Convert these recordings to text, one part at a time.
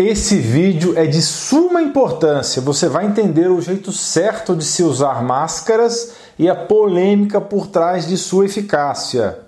Esse vídeo é de suma importância. Você vai entender o jeito certo de se usar máscaras e a polêmica por trás de sua eficácia.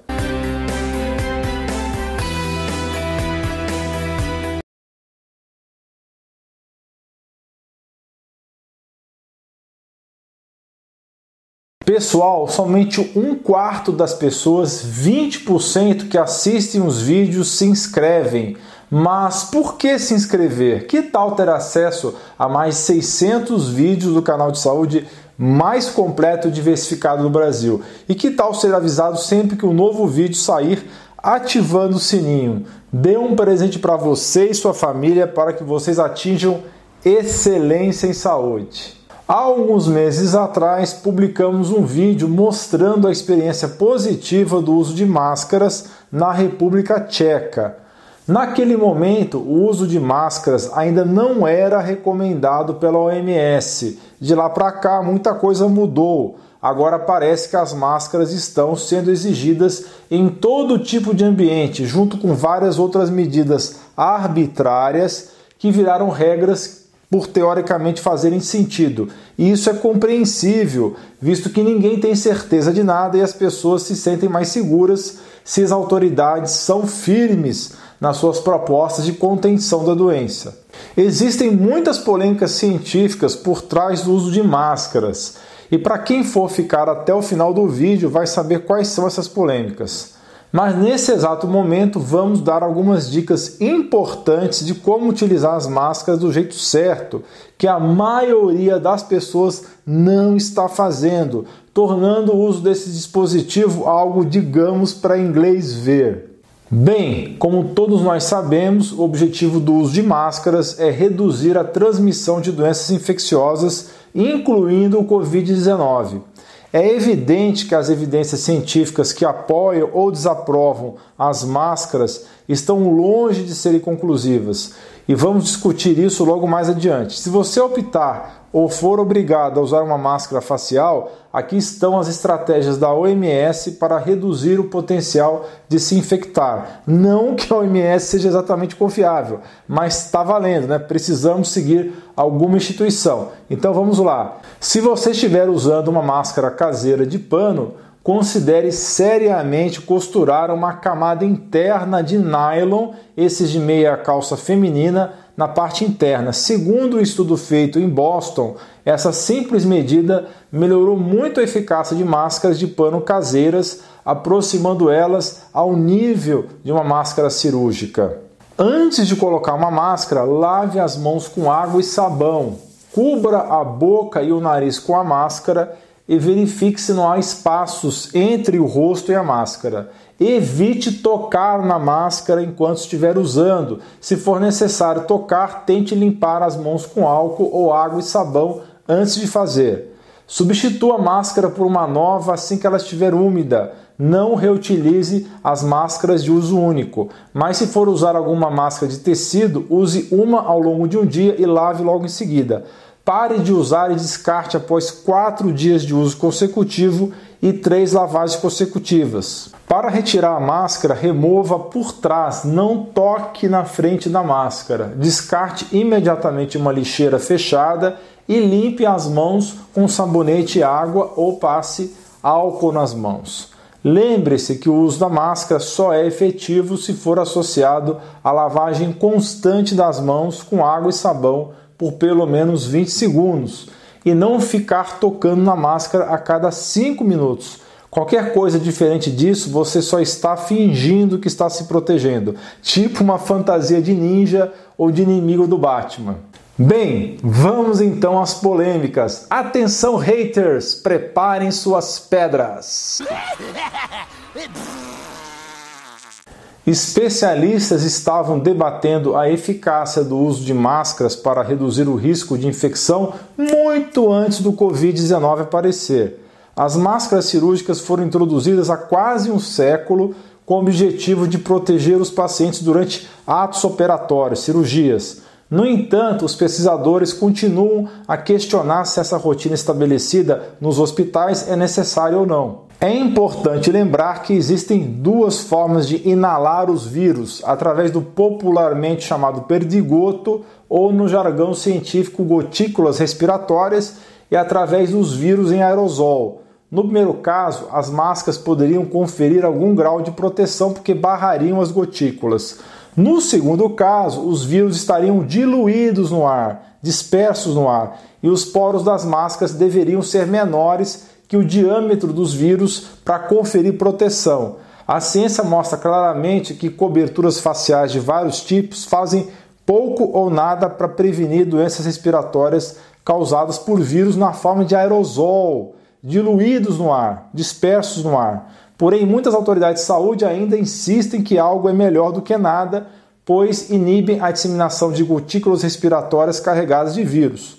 Pessoal, somente um quarto das pessoas, 20% que assistem os vídeos se inscrevem. Mas por que se inscrever? Que tal ter acesso a mais 600 vídeos do canal de saúde mais completo e diversificado do Brasil? E que tal ser avisado sempre que um novo vídeo sair, ativando o sininho? Dê um presente para você e sua família para que vocês atinjam excelência em saúde. Há alguns meses atrás, publicamos um vídeo mostrando a experiência positiva do uso de máscaras na República Tcheca. Naquele momento, o uso de máscaras ainda não era recomendado pela OMS. De lá para cá, muita coisa mudou. Agora parece que as máscaras estão sendo exigidas em todo tipo de ambiente, junto com várias outras medidas arbitrárias que viraram regras por teoricamente fazerem sentido. E isso é compreensível, visto que ninguém tem certeza de nada e as pessoas se sentem mais seguras se as autoridades são firmes nas suas propostas de contenção da doença. Existem muitas polêmicas científicas por trás do uso de máscaras, e para quem for ficar até o final do vídeo vai saber quais são essas polêmicas. Mas nesse exato momento vamos dar algumas dicas importantes de como utilizar as máscaras do jeito certo, que a maioria das pessoas não está fazendo, tornando o uso desse dispositivo algo, digamos, para inglês ver. Bem, como todos nós sabemos, o objetivo do uso de máscaras é reduzir a transmissão de doenças infecciosas, incluindo o Covid-19. É evidente que as evidências científicas que apoiam ou desaprovam as máscaras estão longe de serem conclusivas e vamos discutir isso logo mais adiante. Se você optar ou for obrigado a usar uma máscara facial, aqui estão as estratégias da OMS para reduzir o potencial de se infectar. Não que a OMS seja exatamente confiável, mas está valendo, né? Precisamos seguir alguma instituição. Então vamos lá. Se você estiver usando uma máscara caseira de pano, considere seriamente costurar uma camada interna de nylon, esses de meia calça feminina, na parte interna. Segundo o estudo feito em Boston, essa simples medida melhorou muito a eficácia de máscaras de pano caseiras, aproximando elas ao nível de uma máscara cirúrgica. Antes de colocar uma máscara, lave as mãos com água e sabão. Cubra a boca e o nariz com a máscara e verifique se não há espaços entre o rosto e a máscara. Evite tocar na máscara enquanto estiver usando. Se for necessário tocar, tente limpar as mãos com álcool ou água e sabão antes de fazer. Substitua a máscara por uma nova assim que ela estiver úmida. Não reutilize as máscaras de uso único, mas se for usar alguma máscara de tecido, use uma ao longo de um dia e lave logo em seguida. Pare de usar e descarte após quatro dias de uso consecutivo e três lavagens consecutivas. Para retirar a máscara, remova por trás, não toque na frente da máscara. Descarte imediatamente uma lixeira fechada e limpe as mãos com sabonete e água ou passe álcool nas mãos. Lembre-se que o uso da máscara só é efetivo se for associado à lavagem constante das mãos com água e sabão por pelo menos 20 segundos e não ficar tocando na máscara a cada 5 minutos. Qualquer coisa diferente disso, você só está fingindo que está se protegendo, tipo uma fantasia de ninja ou de inimigo do Batman. Bem, vamos então às polêmicas. Atenção, haters, preparem suas pedras. Especialistas estavam debatendo a eficácia do uso de máscaras para reduzir o risco de infecção muito antes do Covid-19 aparecer. As máscaras cirúrgicas foram introduzidas há quase um século com o objetivo de proteger os pacientes durante atos operatórios, cirurgias. No entanto, os pesquisadores continuam a questionar se essa rotina estabelecida nos hospitais é necessária ou não. É importante lembrar que existem duas formas de inalar os vírus, através do popularmente chamado perdigoto ou no jargão científico gotículas respiratórias e através dos vírus em aerosol. No primeiro caso, as máscaras poderiam conferir algum grau de proteção porque barrariam as gotículas. No segundo caso, os vírus estariam diluídos no ar, dispersos no ar, e os poros das máscaras deveriam ser menores que o diâmetro dos vírus para conferir proteção. A ciência mostra claramente que coberturas faciais de vários tipos fazem pouco ou nada para prevenir doenças respiratórias causadas por vírus na forma de aerosol diluídos no ar, dispersos no ar. Porém, muitas autoridades de saúde ainda insistem que algo é melhor do que nada, pois inibem a disseminação de gotículas respiratórias carregadas de vírus.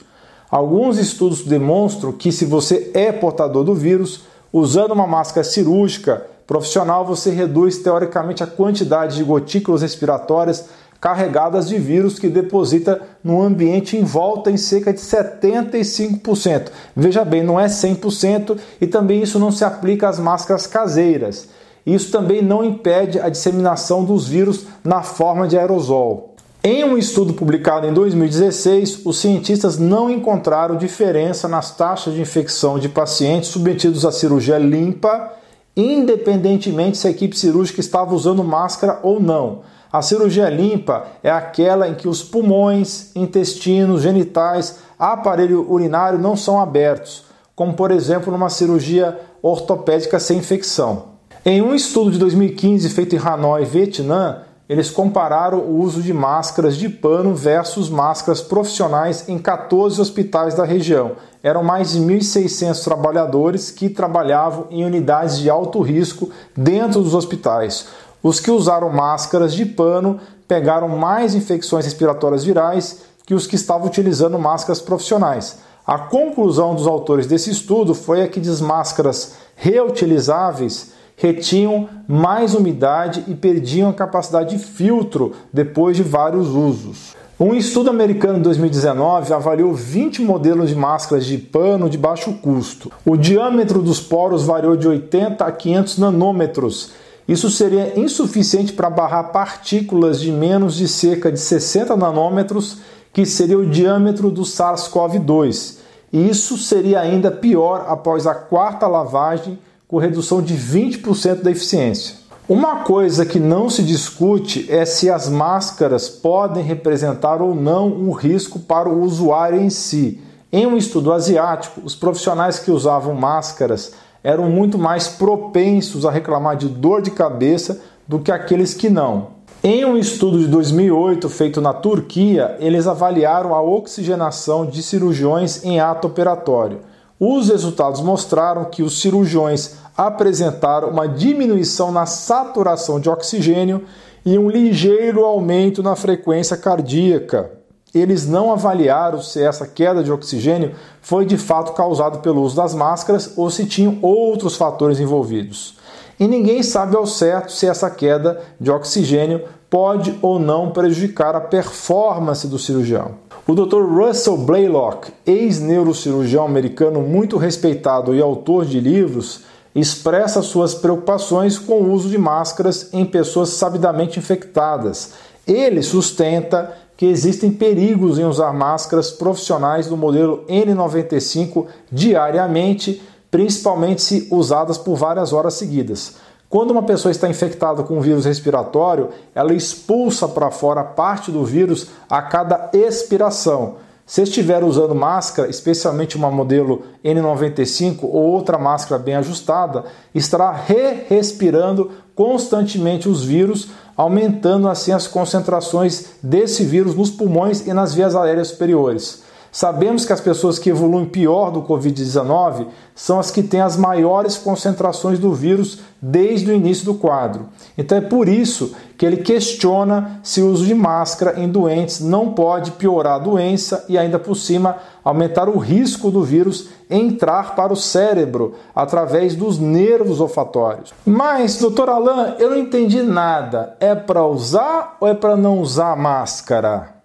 Alguns estudos demonstram que se você é portador do vírus, usando uma máscara cirúrgica profissional, você reduz teoricamente a quantidade de gotículas respiratórias carregadas de vírus que deposita no ambiente em volta em cerca de 75%. Veja bem, não é 100% e também isso não se aplica às máscaras caseiras. Isso também não impede a disseminação dos vírus na forma de aerosol. Em um estudo publicado em 2016, os cientistas não encontraram diferença nas taxas de infecção de pacientes submetidos à cirurgia limpa, independentemente se a equipe cirúrgica estava usando máscara ou não. A cirurgia limpa é aquela em que os pulmões, intestinos, genitais, aparelho urinário não são abertos, como por exemplo numa cirurgia ortopédica sem infecção. Em um estudo de 2015 feito em Hanoi, Vietnã, eles compararam o uso de máscaras de pano versus máscaras profissionais em 14 hospitais da região. Eram mais de 1.600 trabalhadores que trabalhavam em unidades de alto risco dentro dos hospitais. Os que usaram máscaras de pano pegaram mais infecções respiratórias virais que os que estavam utilizando máscaras profissionais. A conclusão dos autores desse estudo foi a que as máscaras reutilizáveis retinham mais umidade e perdiam a capacidade de filtro depois de vários usos. Um estudo americano de 2019 avaliou 20 modelos de máscaras de pano de baixo custo. O diâmetro dos poros variou de 80 a 500 nanômetros isso seria insuficiente para barrar partículas de menos de cerca de 60 nanômetros, que seria o diâmetro do SARS-CoV-2. E isso seria ainda pior após a quarta lavagem, com redução de 20% da eficiência. Uma coisa que não se discute é se as máscaras podem representar ou não um risco para o usuário em si. Em um estudo asiático, os profissionais que usavam máscaras eram muito mais propensos a reclamar de dor de cabeça do que aqueles que não. Em um estudo de 2008 feito na Turquia, eles avaliaram a oxigenação de cirurgiões em ato operatório. Os resultados mostraram que os cirurgiões apresentaram uma diminuição na saturação de oxigênio e um ligeiro aumento na frequência cardíaca eles não avaliaram se essa queda de oxigênio foi de fato causada pelo uso das máscaras ou se tinham outros fatores envolvidos. E ninguém sabe ao certo se essa queda de oxigênio pode ou não prejudicar a performance do cirurgião. O Dr. Russell Blaylock, ex-neurocirurgião americano muito respeitado e autor de livros, expressa suas preocupações com o uso de máscaras em pessoas sabidamente infectadas. Ele sustenta que existem perigos em usar máscaras profissionais do modelo N95 diariamente, principalmente se usadas por várias horas seguidas. Quando uma pessoa está infectada com um vírus respiratório, ela expulsa para fora parte do vírus a cada expiração. Se estiver usando máscara, especialmente uma modelo N95 ou outra máscara bem ajustada, estará re-respirando constantemente os vírus, aumentando assim as concentrações desse vírus nos pulmões e nas vias aéreas superiores. Sabemos que as pessoas que evoluem pior do Covid-19 são as que têm as maiores concentrações do vírus desde o início do quadro. Então é por isso que ele questiona se o uso de máscara em doentes não pode piorar a doença e, ainda por cima, aumentar o risco do vírus entrar para o cérebro através dos nervos olfatórios. Mas, doutor Alain, eu não entendi nada. É para usar ou é para não usar máscara?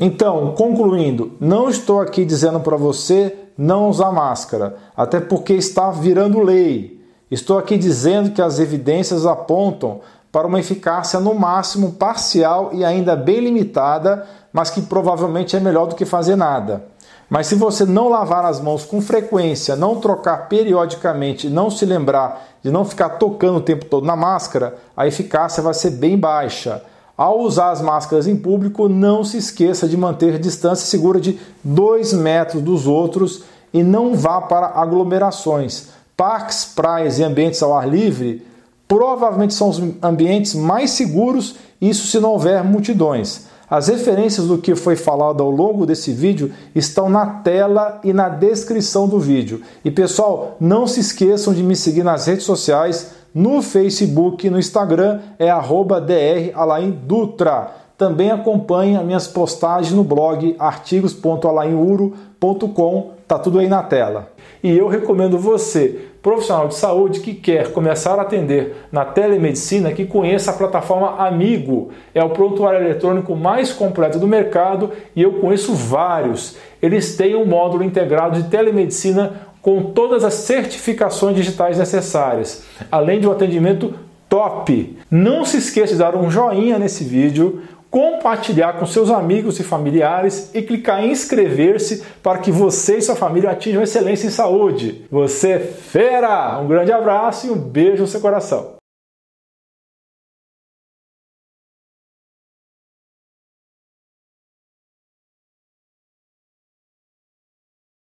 Então, concluindo, não estou aqui dizendo para você não usar máscara, até porque está virando lei. Estou aqui dizendo que as evidências apontam para uma eficácia no máximo parcial e ainda bem limitada, mas que provavelmente é melhor do que fazer nada. Mas se você não lavar as mãos com frequência, não trocar periodicamente, não se lembrar de não ficar tocando o tempo todo na máscara, a eficácia vai ser bem baixa. Ao usar as máscaras em público, não se esqueça de manter distância segura de 2 metros dos outros e não vá para aglomerações. Parques, praias e ambientes ao ar livre provavelmente são os ambientes mais seguros, isso se não houver multidões. As referências do que foi falado ao longo desse vídeo estão na tela e na descrição do vídeo. E pessoal, não se esqueçam de me seguir nas redes sociais, no Facebook e no Instagram é @dralaindutra. Também acompanhe minhas postagens no blog artigos.alainuro.com, tá tudo aí na tela. E eu recomendo você, profissional de saúde que quer começar a atender na telemedicina, que conheça a plataforma Amigo. É o prontuário eletrônico mais completo do mercado e eu conheço vários. Eles têm um módulo integrado de telemedicina com todas as certificações digitais necessárias, além de um atendimento top. Não se esqueça de dar um joinha nesse vídeo, compartilhar com seus amigos e familiares e clicar em inscrever-se para que você e sua família atinjam excelência em saúde. Você é fera! Um grande abraço e um beijo no seu coração.